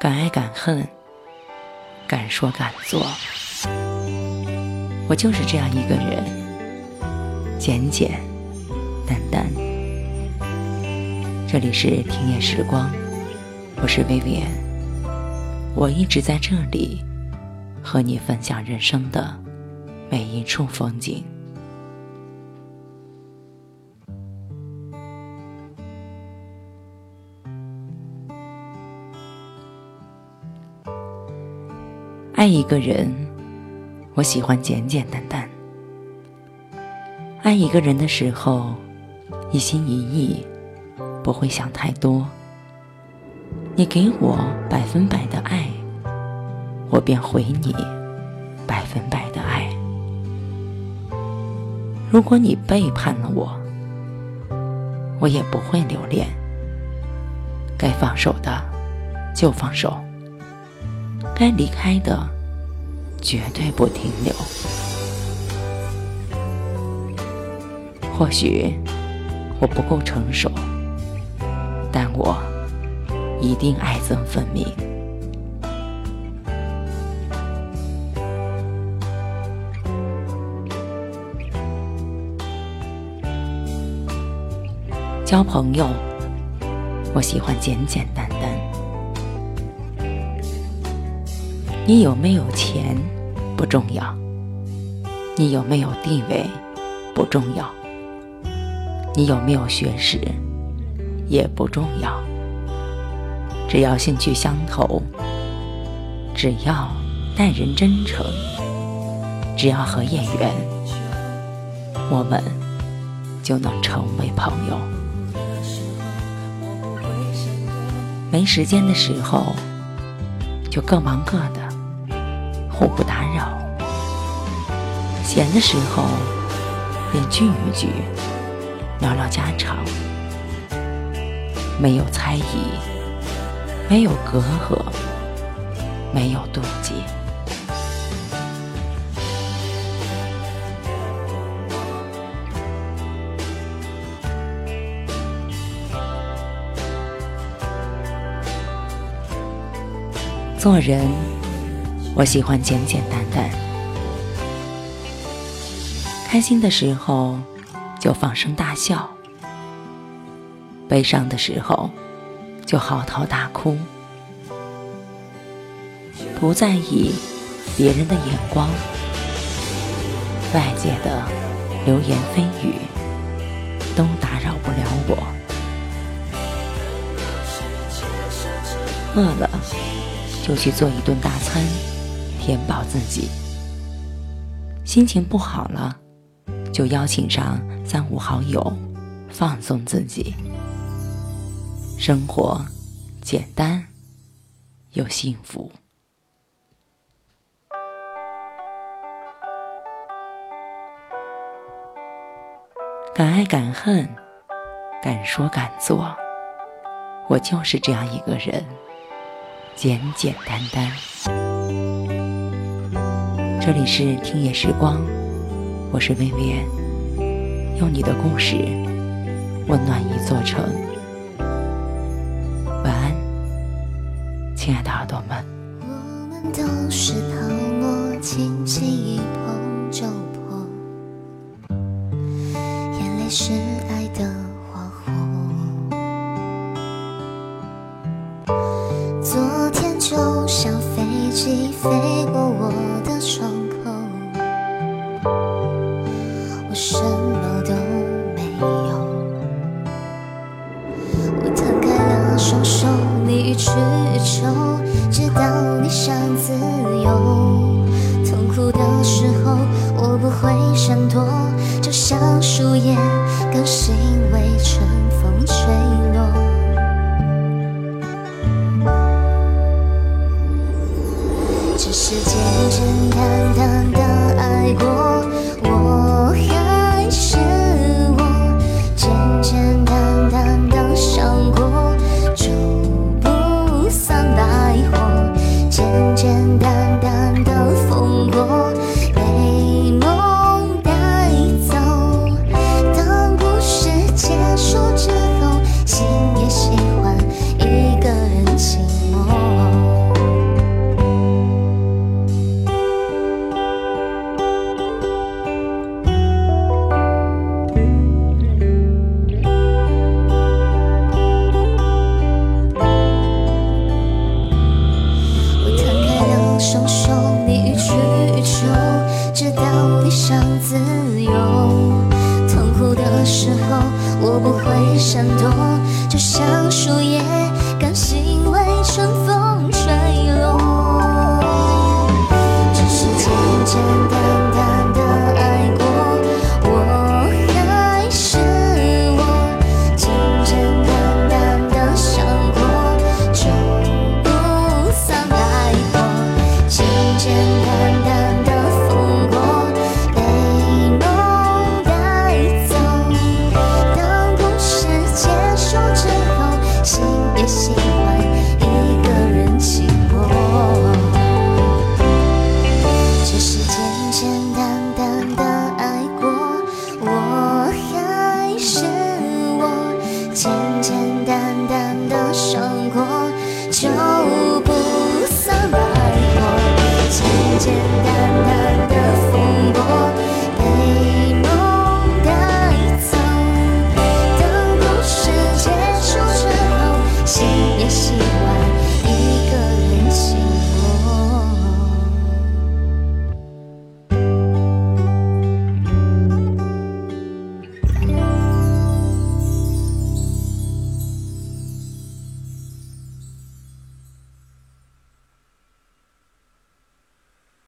敢爱敢恨，敢说敢做，我就是这样一个人，简简单单。这里是听夜时光，我是薇薇安，我一直在这里和你分享人生的每一处风景。爱一个人，我喜欢简简单单。爱一个人的时候，一心一意，不会想太多。你给我百分百的爱，我便回你百分百的爱。如果你背叛了我，我也不会留恋。该放手的就放手。该离开的，绝对不停留。或许我不够成熟，但我一定爱憎分明。交朋友，我喜欢简简单你有没有钱不重要，你有没有地位不重要，你有没有学识也不重要，只要兴趣相投，只要待人真诚，只要合眼缘，我们就能成为朋友。没时间的时候，就各忙各的。互不打扰，闲的时候便聚一聚，聊聊家常，没有猜疑，没有隔阂，没有妒忌。做人。我喜欢简简单单，开心的时候就放声大笑，悲伤的时候就嚎啕大哭，不在意别人的眼光，外界的流言蜚语都打扰不了我，饿了就去做一顿大餐。填饱自己，心情不好了，就邀请上三五好友，放松自己。生活简单又幸福，敢爱敢恨，敢说敢做，我就是这样一个人，简简单单。这里是听夜时光，我是薇薇安，用你的故事温暖一座城。晚安，亲爱的耳朵们。我们都是泡沫，轻轻一碰就破，眼泪是爱的花火。昨天就像飞机飞过我的窗口。我什么都没有。我摊开了双手你予取予求直到你想自由渐渐